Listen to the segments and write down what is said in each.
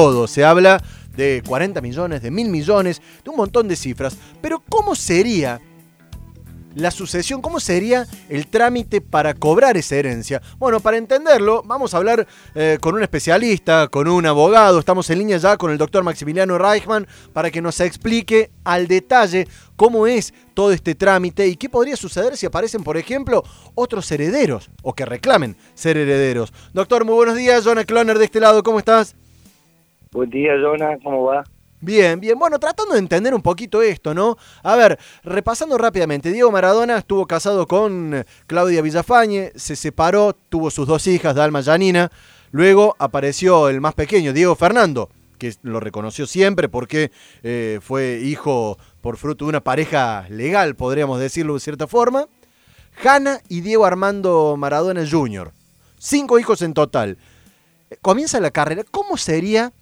todo. Se habla de 40 millones, de mil millones, de un montón de cifras. Pero ¿cómo sería la sucesión? ¿Cómo sería el trámite para cobrar esa herencia? Bueno, para entenderlo, vamos a hablar eh, con un especialista, con un abogado. Estamos en línea ya con el doctor Maximiliano Reichman para que nos explique al detalle cómo es todo este trámite y qué podría suceder si aparecen, por ejemplo, otros herederos o que reclamen ser herederos. Doctor, muy buenos días. Jonah Cloner de este lado, ¿cómo estás? Buen día, Jonah, ¿cómo va? Bien, bien. Bueno, tratando de entender un poquito esto, ¿no? A ver, repasando rápidamente, Diego Maradona estuvo casado con Claudia Villafañe, se separó, tuvo sus dos hijas, Dalma y Janina. Luego apareció el más pequeño, Diego Fernando, que lo reconoció siempre porque eh, fue hijo por fruto de una pareja legal, podríamos decirlo de cierta forma. Hanna y Diego Armando Maradona Jr. Cinco hijos en total. Comienza la carrera. ¿Cómo sería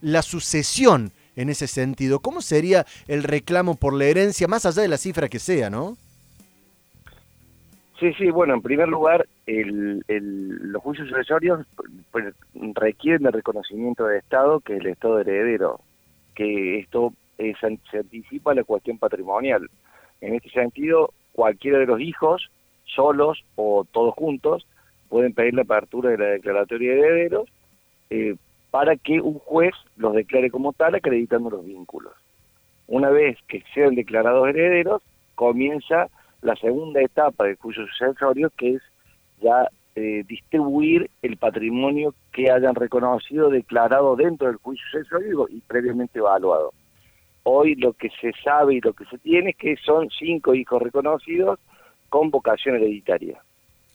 la sucesión en ese sentido? ¿Cómo sería el reclamo por la herencia, más allá de la cifra que sea, no? Sí, sí, bueno, en primer lugar, el, el, los juicios sucesorios pues, requieren de reconocimiento de Estado, que el Estado heredero, que esto es, se anticipa a la cuestión patrimonial. En este sentido, cualquiera de los hijos, solos o todos juntos, pueden pedir la apertura de la declaratoria de herederos eh, para que un juez los declare como tal acreditando los vínculos. Una vez que sean declarados herederos, comienza la segunda etapa del juicio sucesorio, que es ya eh, distribuir el patrimonio que hayan reconocido, declarado dentro del juicio sucesorio y previamente evaluado. Hoy lo que se sabe y lo que se tiene es que son cinco hijos reconocidos con vocación hereditaria.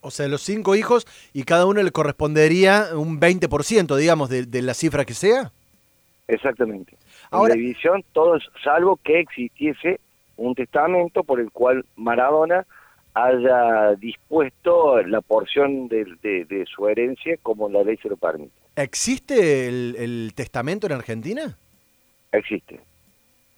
O sea, los cinco hijos y cada uno le correspondería un 20%, digamos, de, de la cifra que sea. Exactamente. Ahora, en la división, todos, salvo que existiese un testamento por el cual Maradona haya dispuesto la porción de, de, de su herencia como la ley se lo permite. ¿Existe el, el testamento en Argentina? Existe.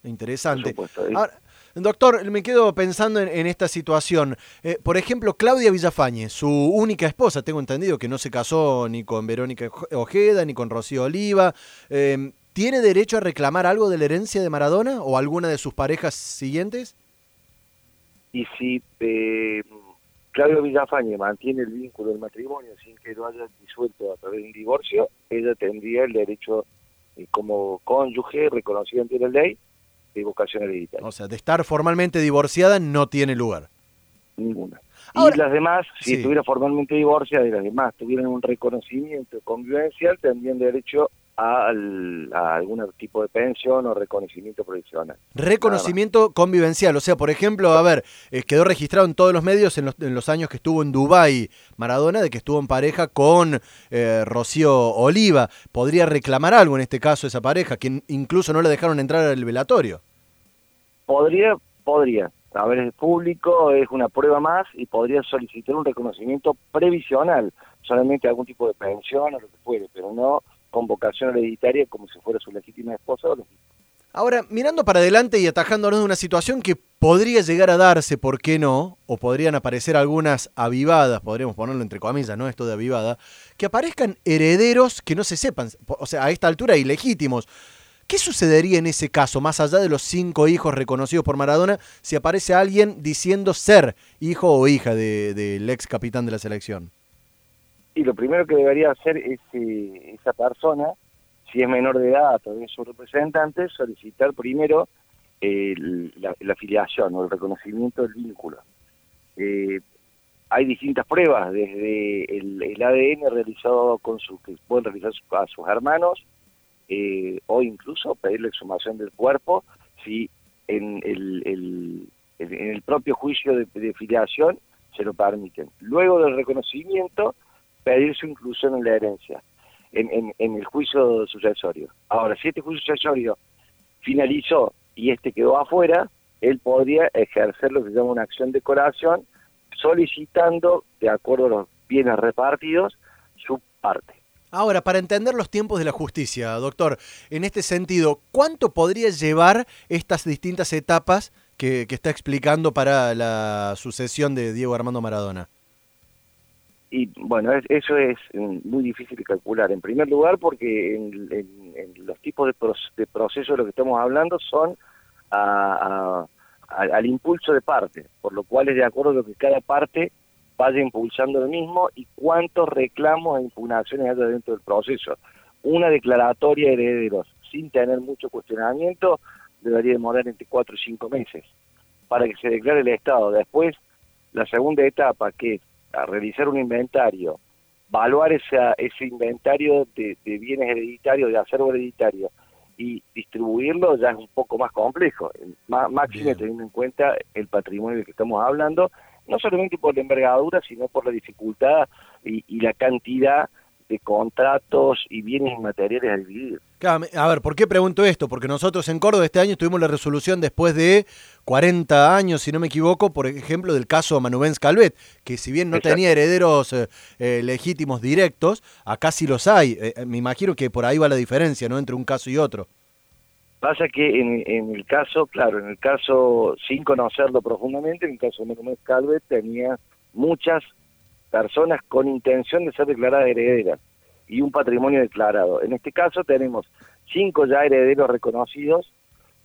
Interesante. Supuesto, Ahora, Doctor, me quedo pensando en, en esta situación. Eh, por ejemplo, Claudia Villafañe, su única esposa, tengo entendido que no se casó ni con Verónica Ojeda ni con Rocío Oliva. Eh, ¿Tiene derecho a reclamar algo de la herencia de Maradona o alguna de sus parejas siguientes? Y si eh, Claudia Villafañe mantiene el vínculo del matrimonio sin que lo haya disuelto a través de un divorcio, ella tendría el derecho eh, como cónyuge reconocido ante la ley de vocación hereditaria. O sea, de estar formalmente divorciada no tiene lugar. Ninguna. Ahora, y las demás, si sí. estuviera formalmente divorciada y las demás tuvieran un reconocimiento convivencial, tendrían derecho a, a, algún tipo de pensión o reconocimiento provisional. Reconocimiento convivencial, o sea, por ejemplo, a ver, eh, quedó registrado en todos los medios en los, en los, años que estuvo en Dubái Maradona, de que estuvo en pareja con eh, Rocío Oliva. ¿Podría reclamar algo en este caso esa pareja, que incluso no le dejaron entrar al velatorio? Podría, podría. A ver, es público, es una prueba más y podría solicitar un reconocimiento previsional, solamente algún tipo de pensión o lo que fuere, pero no con vocación hereditaria como si fuera su legítima esposa o. Ahora, mirando para adelante y atajándonos de una situación que podría llegar a darse, ¿por qué no? O podrían aparecer algunas avivadas, podríamos ponerlo entre comillas, ¿no? Esto de avivada, que aparezcan herederos que no se sepan, o sea, a esta altura ilegítimos. ¿Qué sucedería en ese caso, más allá de los cinco hijos reconocidos por Maradona, si aparece alguien diciendo ser hijo o hija del de, de ex capitán de la selección? Y lo primero que debería hacer es eh, esa persona, si es menor de edad a través de sus representantes, solicitar primero eh, la, la, afiliación o el reconocimiento del vínculo. Eh, hay distintas pruebas, desde el, el, ADN realizado con sus, que pueden realizar a sus hermanos, eh, o incluso pedir la exhumación del cuerpo, si en el, el, en el propio juicio de, de filiación se lo permiten. Luego del reconocimiento, pedir su inclusión en la herencia, en, el juicio sucesorio. Ahora, si este juicio sucesorio finalizó y este quedó afuera, él podría ejercer lo que se llama una acción de corazón, solicitando, de acuerdo a los bienes repartidos, su parte. Ahora, para entender los tiempos de la justicia, doctor, en este sentido, ¿cuánto podría llevar estas distintas etapas que está explicando para la sucesión de Diego Armando Maradona? Y bueno, eso es mm, muy difícil de calcular. En primer lugar, porque en, los tipos de, de procesos de lo que estamos hablando son al impulso de parte, por lo cual es de acuerdo que cada parte vaya impulsando lo mismo y cuántos reclamos e impugnaciones haya dentro del proceso. Una declaratoria de herederos sin tener mucho cuestionamiento debería demorar entre cuatro y cinco meses para que se declare el Estado. Después, la segunda etapa, que es a realizar un inventario, evaluar esa, ese inventario de, bienes hereditarios, de acervo hereditario, y distribuirlo ya es un poco más complejo, máximo teniendo en cuenta el patrimonio del que estamos hablando, no solamente por la envergadura, sino por la dificultad y, y la cantidad de contratos y bienes inmateriales a dividir. A ver, ¿por qué pregunto esto? Porque nosotros en Córdoba este año tuvimos la resolución después de 40 años, si no me equivoco, por ejemplo, del caso Manubens Calvet, que si bien no tenía herederos eh, eh, legítimos directos, acá sí los hay. Eh, me imagino que por ahí va la diferencia, ¿no? Entre un caso y otro. Pasa que en, en el caso, claro, en el caso, sin conocerlo profundamente, en el caso de Manubens Calvet tenía muchas personas con intención de ser declaradas herederas y un patrimonio declarado. En este caso tenemos cinco ya herederos reconocidos,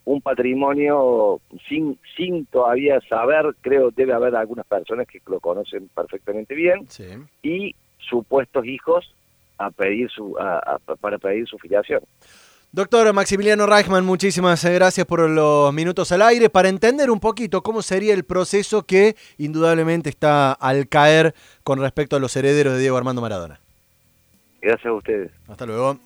un patrimonio sin, sin todavía saber, creo debe haber algunas personas que lo conocen perfectamente bien, y supuestos hijos a pedir su, para pedir su filiación. Doctor Maximiliano Reichman, muchísimas gracias por los minutos al aire para entender un poquito cómo sería el proceso que indudablemente está al caer con respecto a los herederos de Diego Armando Maradona. Gracias a ustedes. Hasta luego.